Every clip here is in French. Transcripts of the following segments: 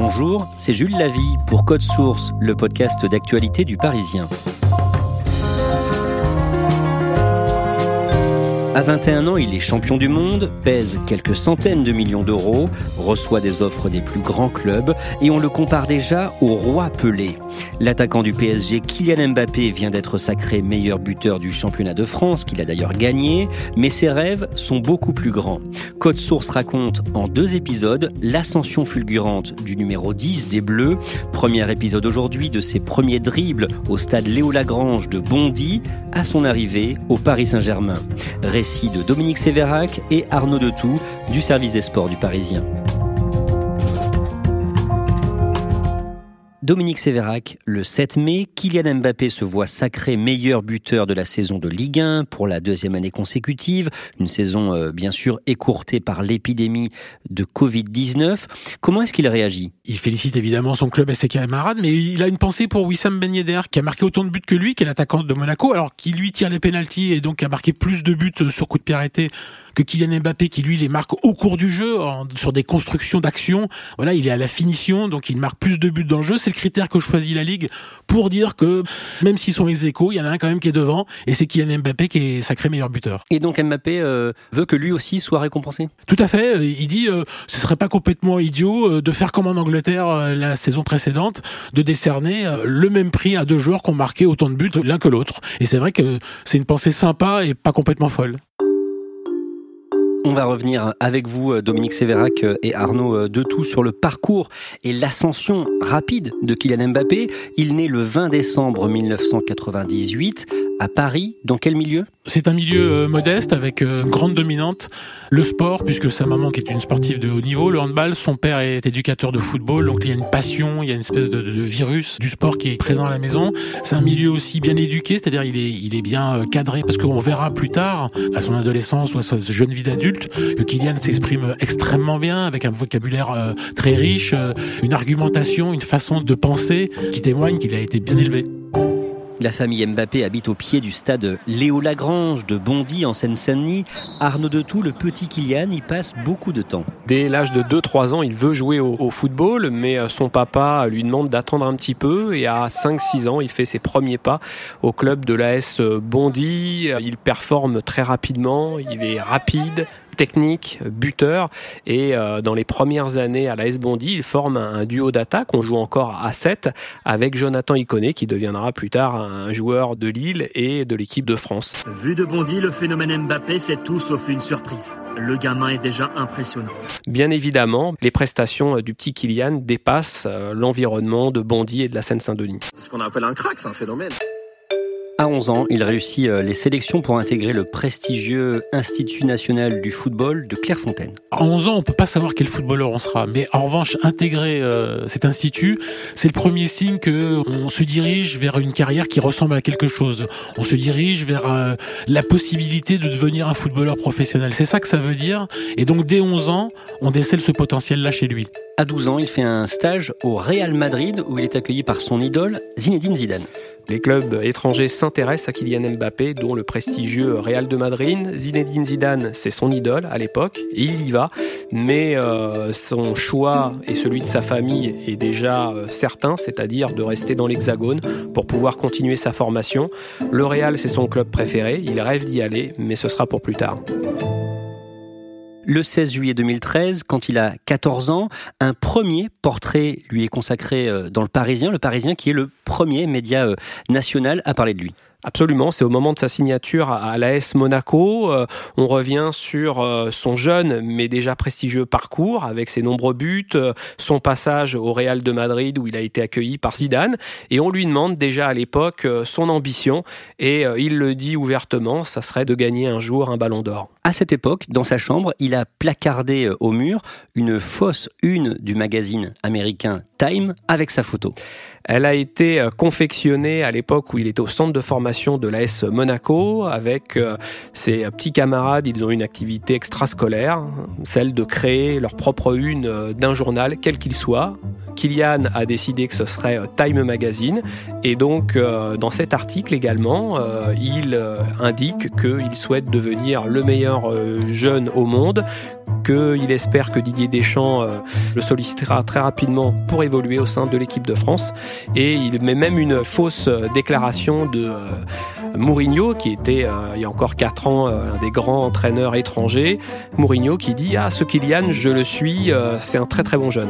Bonjour, c'est Jules Lavie pour Code Source, le podcast d'actualité du Parisien. À 21 ans, il est champion du monde, pèse quelques centaines de millions d'euros, reçoit des offres des plus grands clubs et on le compare déjà au roi Pelé. L'attaquant du PSG Kylian Mbappé vient d'être sacré meilleur buteur du championnat de France, qu'il a d'ailleurs gagné, mais ses rêves sont beaucoup plus grands. Code Source raconte en deux épisodes l'ascension fulgurante du numéro 10 des Bleus, premier épisode aujourd'hui de ses premiers dribbles au stade Léo Lagrange de Bondy à son arrivée au Paris Saint-Germain de Dominique Sévérac et Arnaud Detout du service des sports du Parisien. Dominique Sévérac, le 7 mai, Kylian Mbappé se voit sacré meilleur buteur de la saison de Ligue 1 pour la deuxième année consécutive, une saison euh, bien sûr écourtée par l'épidémie de Covid-19. Comment est-ce qu'il réagit? Il félicite évidemment son club et ses camarades, mais il a une pensée pour Wissam Ben Yedder qui a marqué autant de buts que lui, qui est l'attaquant de Monaco, alors qui lui tire les pénalties et donc a marqué plus de buts sur coup de pied arrêté que Kylian Mbappé qui lui les marque au cours du jeu sur des constructions d'action. Voilà, il est à la finition, donc il marque plus de buts dans le jeu. C'est le critère que choisit la ligue pour dire que même s'ils sont ex il y en a un quand même qui est devant et c'est Kylian Mbappé qui est sacré meilleur buteur. Et donc Mbappé euh, veut que lui aussi soit récompensé? Tout à fait. Il dit euh, ce serait pas complètement idiot euh, de faire comme en Angleterre la saison précédente, de décerner le même prix à deux joueurs qui ont marqué autant de buts l'un que l'autre. Et c'est vrai que c'est une pensée sympa et pas complètement folle. On va revenir avec vous, euh, Dominique Sévérac euh, et Arnaud euh, Detout, sur le parcours et l'ascension rapide de Kylian Mbappé. Il naît le 20 décembre 1998 à Paris. Dans quel milieu? C'est un milieu euh, modeste avec euh, grande dominante. Le sport, puisque sa maman qui est une sportive de haut niveau, le handball, son père est éducateur de football, donc il y a une passion, il y a une espèce de, virus du sport qui est présent à la maison. C'est un milieu aussi bien éduqué, c'est-à-dire il est, il est bien euh, cadré, parce qu'on verra plus tard, à son adolescence ou à sa jeune vie d'adulte, que Kylian s'exprime extrêmement bien, avec un vocabulaire très riche, une argumentation, une façon de penser qui témoigne qu'il a été bien élevé. La famille Mbappé habite au pied du stade Léo Lagrange de Bondy en Seine-Saint-Denis. Arnaud Detout, le petit Kylian, y passe beaucoup de temps. Dès l'âge de 2-3 ans, il veut jouer au, football, mais euh, son papa lui demande d'attendre un petit peu et à 5-6 ans, il fait ses premiers pas au club de l'AS Bondy. Il performe très rapidement, il est rapide, technique, buteur. Et euh, dans les premières années à l'AS Bondy, il forme un, duo d'attaque. On joue encore à 7 avec Jonathan Iconé qui deviendra plus tard un joueur de Lille et de l'équipe de France. Vu de Bondy, le phénomène Mbappé, c'est tout sauf une surprise. Le gamin est déjà impressionnant. Bien évidemment, les prestations du petit Kylian dépassent euh, l'environnement de Bondy et de la Seine-Saint-Denis. C'est ce qu'on appelle un crack, c'est un phénomène. À 11 ans, il réussit euh, les sélections pour intégrer le prestigieux Institut national du football de Clairefontaine. À 11 ans, on peut pas savoir quel footballeur on sera, mais en revanche, intégrer euh, cet institut, c'est le premier signe que on se dirige vers une carrière qui ressemble à quelque chose. On se dirige vers euh, la possibilité de devenir un footballeur professionnel. C'est ça que ça veut dire. Et donc, dès 11 ans, on décèle ce potentiel-là chez lui. À 12 ans, il fait un stage au Real Madrid où il est accueilli par son idole Zinedine Zidane. Les clubs étrangers s'intéressent à Kylian Mbappé, dont le prestigieux Real de Madrid. Zinedine Zidane, c'est son idole à l'époque, et il y va. Mais euh, son choix et celui de sa famille est déjà euh, certain, c'est-à-dire de rester dans l'Hexagone pour pouvoir continuer sa formation. Le Real, c'est son club préféré, il rêve d'y aller, mais ce sera pour plus tard. Le 16 juillet 2013, quand il a 14 ans, un premier portrait lui est consacré euh, dans le Parisien, le Parisien qui est le premier média euh, national à parler de lui. Absolument, c'est au moment de sa signature à l'AS Monaco. Euh, on revient sur euh, son jeune mais déjà prestigieux parcours avec ses nombreux buts, euh, son passage au Real de Madrid où il a été accueilli par Zidane et on lui demande déjà à l'époque son ambition et il le dit ouvertement, ça serait de gagner un jour un ballon d'or. À cette époque, dans sa chambre, il a placardé au mur une fausse une du magazine américain Time avec sa photo. Elle a été euh, confectionnée à l'époque où il était au centre de formation de l'AS Monaco avec euh, ses petits camarades. Ils ont une activité extrascolaire, celle de créer leur propre une euh, d'un journal, quel qu'il soit. Kylian a décidé que ce serait Time Magazine et donc dans cet article également, il indique qu'il souhaite devenir le meilleur jeune au monde, qu'il espère que Didier Deschamps le sollicitera très rapidement pour évoluer au sein de l'équipe de France et il met même une fausse euh, déclaration de euh, Mourinho, qui était euh, il y a encore 4 ans un des grands entraîneurs étrangers. Mourinho qui dit Ah, ce Kylian, je le suis, c'est un très très bon jeune.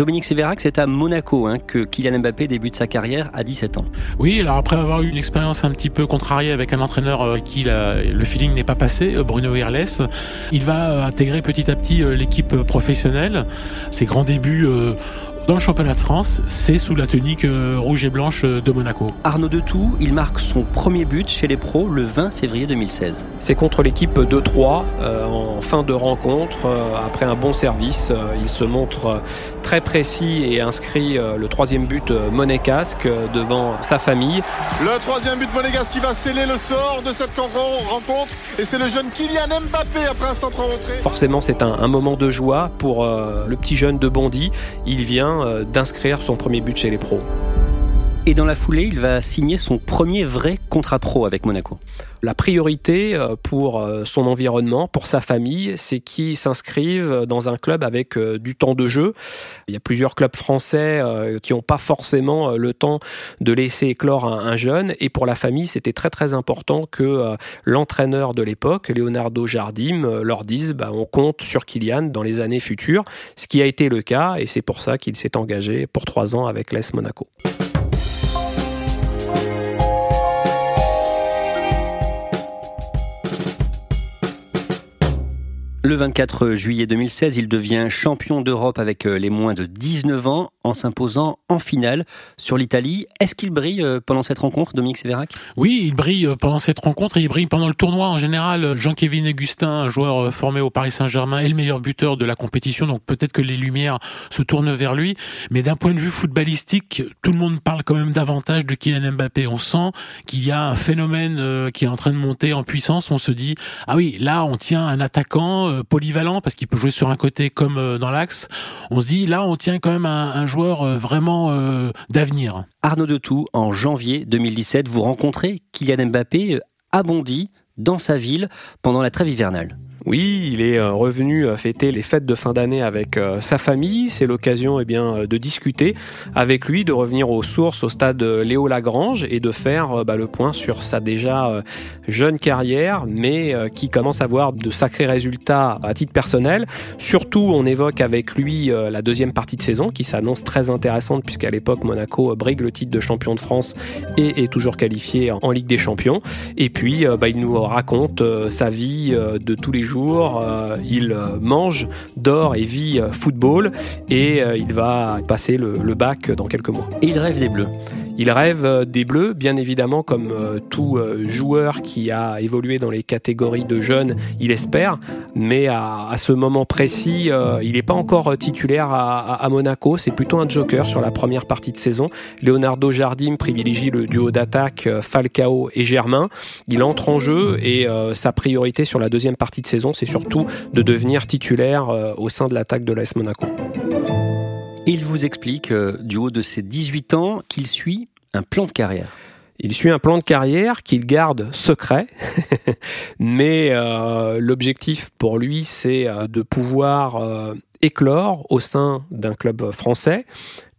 Dominique Sévérac, c'est à Monaco hein, que Kylian Mbappé débute sa carrière à 17 ans. Oui, alors après avoir eu une expérience un petit peu contrariée avec un entraîneur avec qui le feeling n'est pas passé, Bruno Irles, il va intégrer petit à petit l'équipe professionnelle. Ses grands débuts dans le championnat de France, c'est sous la tunique euh, rouge et blanche euh, de Monaco. Arnaud Detout, il marque son premier but chez les pros le 20 février 2016. C'est contre l'équipe de 3 euh, en fin de rencontre. après un bon service, il se montre très précis et inscrit le troisième but monégasque devant sa famille. Le troisième but monégasque qui va sceller le sort de cette rencontre et c'est le jeune Kylian Mbappé après un centre rentré. Forcément, c'est un, un, moment de joie pour le petit jeune de Bondy. Il vient euh, d'inscrire son premier but chez les pros. Et dans la foulée, il va signer son premier vrai contrat pro avec Monaco. La priorité euh, pour euh, son environnement, pour sa famille, c'est qu'il s'inscrive dans un club avec du temps de jeu. Il y a plusieurs clubs français qui n'ont pas forcément le temps de laisser éclore un jeune. Et pour la famille, c'était très très important que l'entraîneur de l'époque, Leonardo Jardim, leur dise bah, on compte sur Kylian dans les années futures. Ce qui a été le cas, et c'est pour ça qu'il s'est engagé pour trois ans avec l'ES Monaco. Le 24 juillet 2016, il devient champion d'Europe avec euh, les moins de 19 ans en s'imposant en finale sur l'Italie. Est-ce qu'il brille euh, pendant cette rencontre, Dominique Sévérac? Oui, il brille euh, pendant cette rencontre et il brille pendant le tournoi en général. Jean-Kévin Augustin, joueur formé au Paris Saint-Germain, est le meilleur buteur de la compétition, donc peut-être que les lumières se tournent vers lui. Mais d'un point de vue footballistique, tout le monde parle quand même davantage de Kylian Mbappé. On sent qu'il y a un phénomène qui est en train de monter en puissance. On se dit, ah oui, là on tient un attaquant euh, polyvalent parce qu'il peut jouer sur un côté comme euh, dans l'axe. On se dit là, on tient quand même un, joueur euh, vraiment d'avenir. Arnaud Detout, en janvier 2017, vous rencontrez Kylian Mbappé à Bondy, dans sa ville, pendant la trêve hivernale. Oui, il est euh, revenu euh, fêter les fêtes de fin d'année avec euh, sa famille. C'est l'occasion eh bien, de discuter avec lui, de revenir aux sources au stade Léo Lagrange et de faire bah, le point sur sa déjà jeune carrière, mais qui commence à avoir de sacrés résultats à titre personnel. Surtout, on évoque avec lui la deuxième partie de saison qui s'annonce très intéressante puisqu'à l'époque, Monaco brigue le titre de champion de France et est toujours qualifié en Ligue des Champions. Et puis, bah, il nous raconte sa vie de tous les jours euh, il euh, mange, dort et vit euh, football et il va passer le, le bac dans quelques mois. Et il rêve des Bleus. Il rêve euh, des Bleus, bien évidemment, comme euh, tout euh, joueur qui a évolué dans les catégories de jeunes, il espère. Mais à, ce moment précis, il n'est pas encore titulaire à, Monaco. C'est plutôt un joker sur la première partie de saison. Leonardo Jardim privilégie le duo d'attaque Falcao et Germain. Il entre en jeu et sa priorité sur la deuxième partie de saison, c'est surtout de devenir titulaire au sein de l'attaque de l'AS Monaco. Il vous explique, du haut de ses 18 ans, qu'il suit un plan de carrière. Il suit un plan de carrière qu'il garde secret, mais euh, l'objectif pour lui, c'est euh, de pouvoir euh, éclore au sein d'un club français,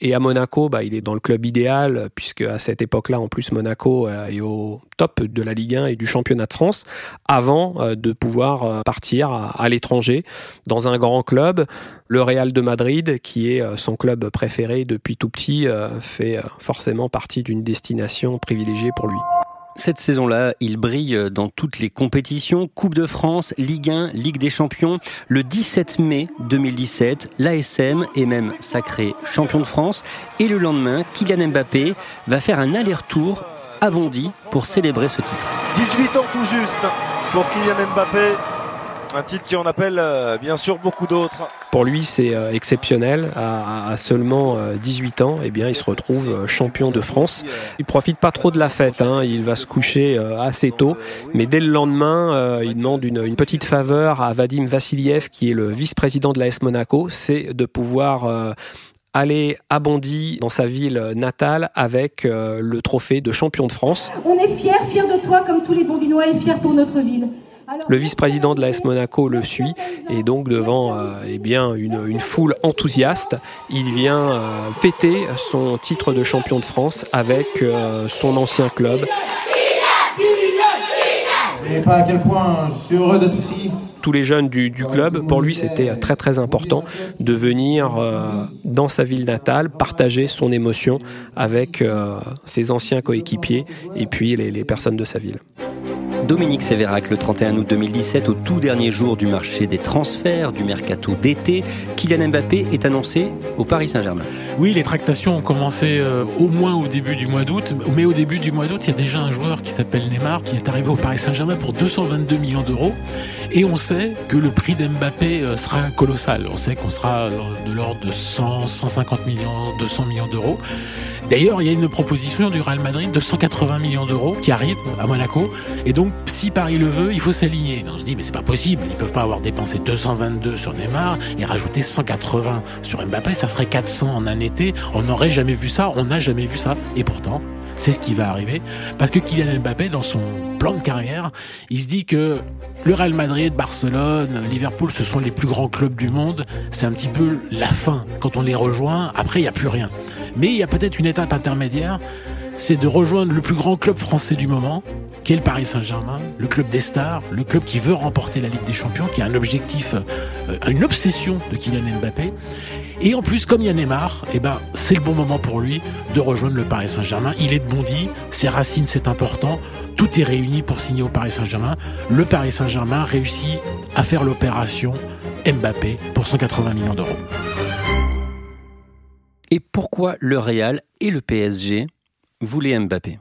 Et à Monaco, bah, il est dans le club idéal, puisque à cette époque-là, en plus, Monaco euh, est au top de la Ligue 1 et du championnat de France, avant euh, de pouvoir euh, partir à, l'étranger, dans un grand club. Le Real de Madrid, qui est son club préféré depuis tout petit, fait forcément partie d'une destination privilégiée pour lui. Cette saison-là, il brille dans toutes les compétitions, Coupe de France, Ligue 1, Ligue des Champions. Le 17 mai 2017, l'ASM est même sacré champion de France. Et le lendemain, Kylian Mbappé va faire un aller-retour à Bondy pour célébrer ce titre. 18 ans tout juste pour Kylian Mbappé. Un titre qui en appelle euh, bien sûr beaucoup d'autres. Pour lui, c'est euh, exceptionnel. À, seulement 18 euh, ans, eh bien, il se retrouve champion de France. Il profite pas trop de la fête. Hein. Il va se coucher assez tôt, mais dès le lendemain, il demande une, une, petite faveur à Vadim Vassiliev, qui est le vice-président de l'AS Monaco, c'est de pouvoir aller à Bondy, dans sa ville natale, avec le trophée de champion de France. On est fiers, fiers de toi, comme tous les Bondinois, et fiers pour notre ville. Le vice-président de l'AS Monaco le suit et donc devant euh, eh bien une, une, foule enthousiaste, il vient euh, fêter son titre de champion de France avec euh, son ancien club. pas à quel point je suis heureux d'être ici. Tous les jeunes du, du club, pour lui, c'était très très important de venir dans sa ville natale, partager son émotion avec ses anciens coéquipiers et puis les, les personnes de sa ville. Dominique Sévérac le 31 août 2017 au tout dernier jour du marché des transferts du mercato d'été. Kylian Mbappé est annoncé au Paris Saint-Germain. Oui, les tractations ont commencé euh, au moins au début du mois d'août, mais au début du mois d'août, il y a déjà un joueur qui s'appelle Neymar qui est arrivé au Paris Saint-Germain pour 222 millions d'euros et on sait que le prix d'Mbappé euh, sera colossal. On sait qu'on sera de l'ordre de 100, 150 millions, 200 millions d'euros. D'ailleurs, il y a une proposition du Real Madrid de 180 millions d'euros qui arrive à Monaco. Et donc, si Paris le veut, il faut s'aligner. On se dit, mais c'est pas possible. Ils peuvent pas avoir dépensé 222 sur Neymar et rajouter 180 sur Mbappé. Ça ferait 400 en un été. On n'aurait jamais vu ça. On n'a jamais vu ça. Et pourtant, c'est ce qui va arriver. Parce que Kylian Mbappé, dans son plan de carrière, il se dit que le Real Madrid, Barcelone, Liverpool, ce sont les plus grands clubs du monde. C'est un petit peu la fin. Quand on les rejoint, après, il n'y a plus rien. Mais il y a peut-être une étape intermédiaire, c'est de rejoindre le plus grand club français du moment, qui est le Paris Saint-Germain, le club des stars, le club qui veut remporter la Ligue des Champions, qui a un objectif, euh, une obsession de Kylian Mbappé. Et en plus, comme il y Neymar, eh ben, c'est le bon moment pour lui de rejoindre le Paris Saint-Germain. Il est de Bondy, ses racines, c'est important. Tout est réuni pour signer au Paris Saint-Germain. Le Paris Saint-Germain réussit à faire l'opération Mbappé pour 180 millions d'euros. Et pourquoi le Real et le PSG voulaient Mbappé?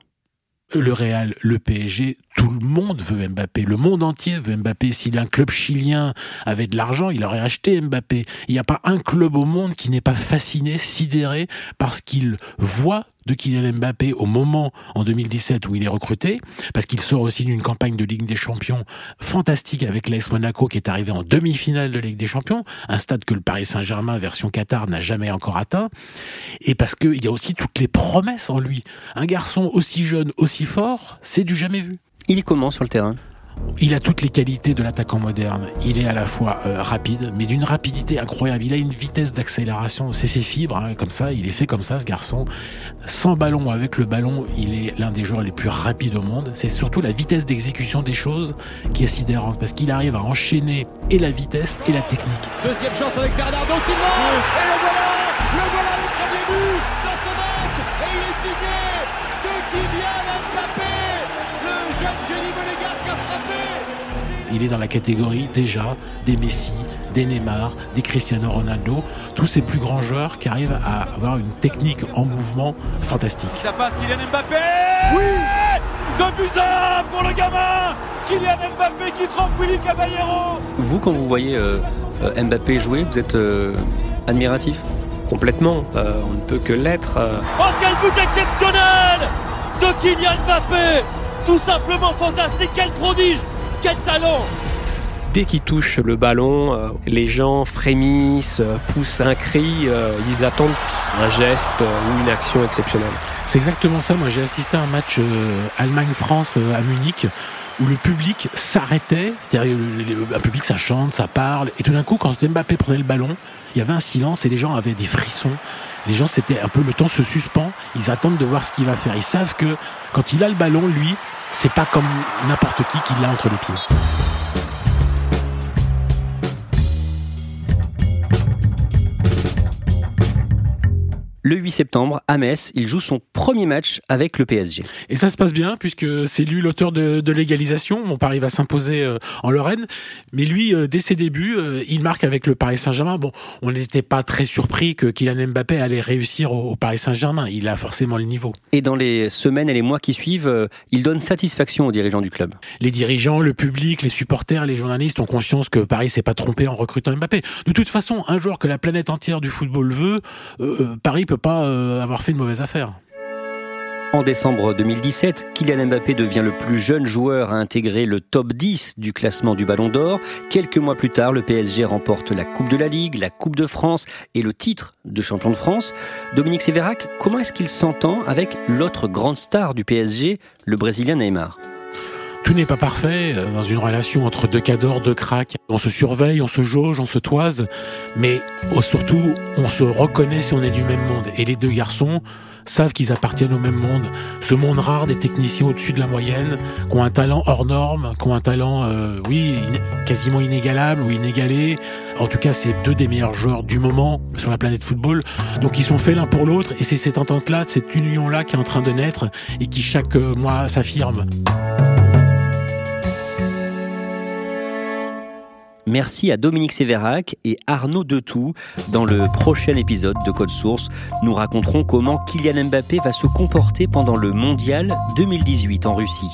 Le Real, le PSG, tout le monde veut Mbappé. Le monde entier veut Mbappé. S'il un club chilien avait de l'argent, il aurait acheté Mbappé. Il n'y a pas un club au monde qui n'est pas fasciné, sidéré, parce qu'il voit de Kylian Mbappé au moment en 2017 où il est recruté, parce qu'il sort aussi d'une campagne de Ligue des Champions fantastique avec l'AS Monaco qui est arrivé en demi-finale de Ligue des Champions, un stade que le Paris Saint-Germain version Qatar n'a jamais encore atteint, et parce qu'il y a aussi toutes les promesses en lui. Un garçon aussi jeune, aussi fort, c'est du jamais vu. Il est comment sur le terrain? Il a toutes les qualités de l'attaquant moderne. Il est à la fois euh, rapide, mais d'une rapidité incroyable. Il a une vitesse d'accélération. C'est ses fibres, hein, comme ça. Il est fait comme ça, ce garçon. Sans ballon, avec le ballon, il est l'un des joueurs les plus rapides au monde. C'est surtout la vitesse d'exécution des choses qui est sidérante, parce qu'il arrive à enchaîner et la vitesse et la technique. Deuxième chance avec Bernardo Silva. Et le voilà, le voilà le premier but Il est dans la catégorie déjà des Messi, des Neymar, des Cristiano Ronaldo, tous ces plus grands joueurs qui arrivent à avoir une technique en mouvement fantastique. Si ça passe, Kylian Mbappé Oui 2 buts pour le gamin Kylian Mbappé qui trompe Willy Caballero Vous, quand vous voyez euh, euh, Mbappé jouer, vous êtes euh, admiratif? Complètement, euh, on ne peut que l'être. euh. Oh quel but exceptionnel de Kylian Mbappé Tout simplement fantastique, quel prodige Quel talent Dès qu'il touche le ballon, euh, les gens frémissent, euh, poussent un cri, euh, ils attendent un geste ou une action exceptionnelle. C'est exactement ça. Moi, j'ai assisté à un match Allemagne-France à Munich où le public s'arrêtait, c'est-à-dire un public ça chante, ça parle, et tout d'un coup quand Mbappé prenait le ballon, il y avait un silence et les gens avaient des frissons. Les gens, c'était un peu le temps se suspend. Ils attendent de voir ce qu'il va faire. Ils savent que quand il a le ballon, lui, c'est pas comme n'importe qui qui l'a entre les pieds. Le 8 septembre, à Metz, il joue son premier match avec le PSG. Et ça se passe bien puisque c'est lui l'auteur de, de l'égalisation. Mon Paris va s'imposer euh, en Lorraine, mais lui, euh, dès ses débuts, euh, il marque avec le Paris Saint-Germain. Bon, on n'était pas très surpris que Kylian Mbappé allait réussir au, au Paris Saint-Germain. Il a forcément le niveau. Et dans les semaines et les mois qui suivent, il donne satisfaction aux dirigeants du club. Les dirigeants, le public, les supporters, les journalistes ont conscience que Paris s'est pas trompé en recrutant Mbappé. De toute façon, un joueur que la planète entière du football veut, Paris peut pas euh, avoir fait une mauvaise affaire. En décembre 2017, Kylian Mbappé devient le plus jeune joueur à intégrer le top 10 du classement du Ballon d'Or. Quelques mois plus tard, le PSG remporte la Coupe de la Ligue, la Coupe de France et le titre de champion de France. Dominique Sévérac, comment est-ce qu'il s'entend avec l'autre grande star du PSG, le Brésilien Neymar? Tout n'est pas parfait euh, dans une relation entre deux cadors, deux cracks. On se surveille, on se jauge, on se toise, mais oh, surtout, on se reconnaît si on est du même monde. Et les deux garçons savent qu'ils appartiennent au même monde. Ce monde rare des techniciens au-dessus de la moyenne, qui ont un talent hors norme, qui ont un talent, euh, oui, quasiment inégalable ou inégalé. En tout cas, c'est deux des meilleurs joueurs du moment sur la planète football. Donc ils sont faits l'un pour l'autre, et c'est cette entente-là, cette union-là qui est en train de naître et qui chaque euh, mois s'affirme. Merci à Dominique Sévérac et Arnaud Detout. Dans le prochain épisode de Code Source, nous raconterons comment Kylian Mbappé va se comporter pendant le Mondial 2018 en Russie.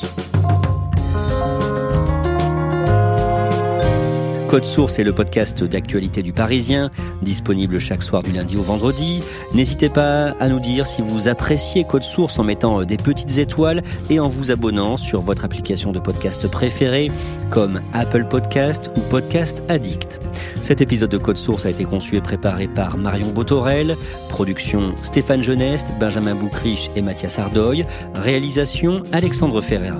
Code Source est le podcast d'actualité du Parisien, disponible chaque soir du lundi au vendredi. N'hésitez pas à nous dire si vous appréciez Code Source en mettant des petites étoiles et en vous abonnant sur votre application de podcast préférée comme Apple Podcast ou Podcast Addict. Cet épisode de Code Source a été conçu et préparé par Marion Botorel, production Stéphane Geneste, Benjamin Boucriche et Mathias Ardoy, réalisation Alexandre Ferreira.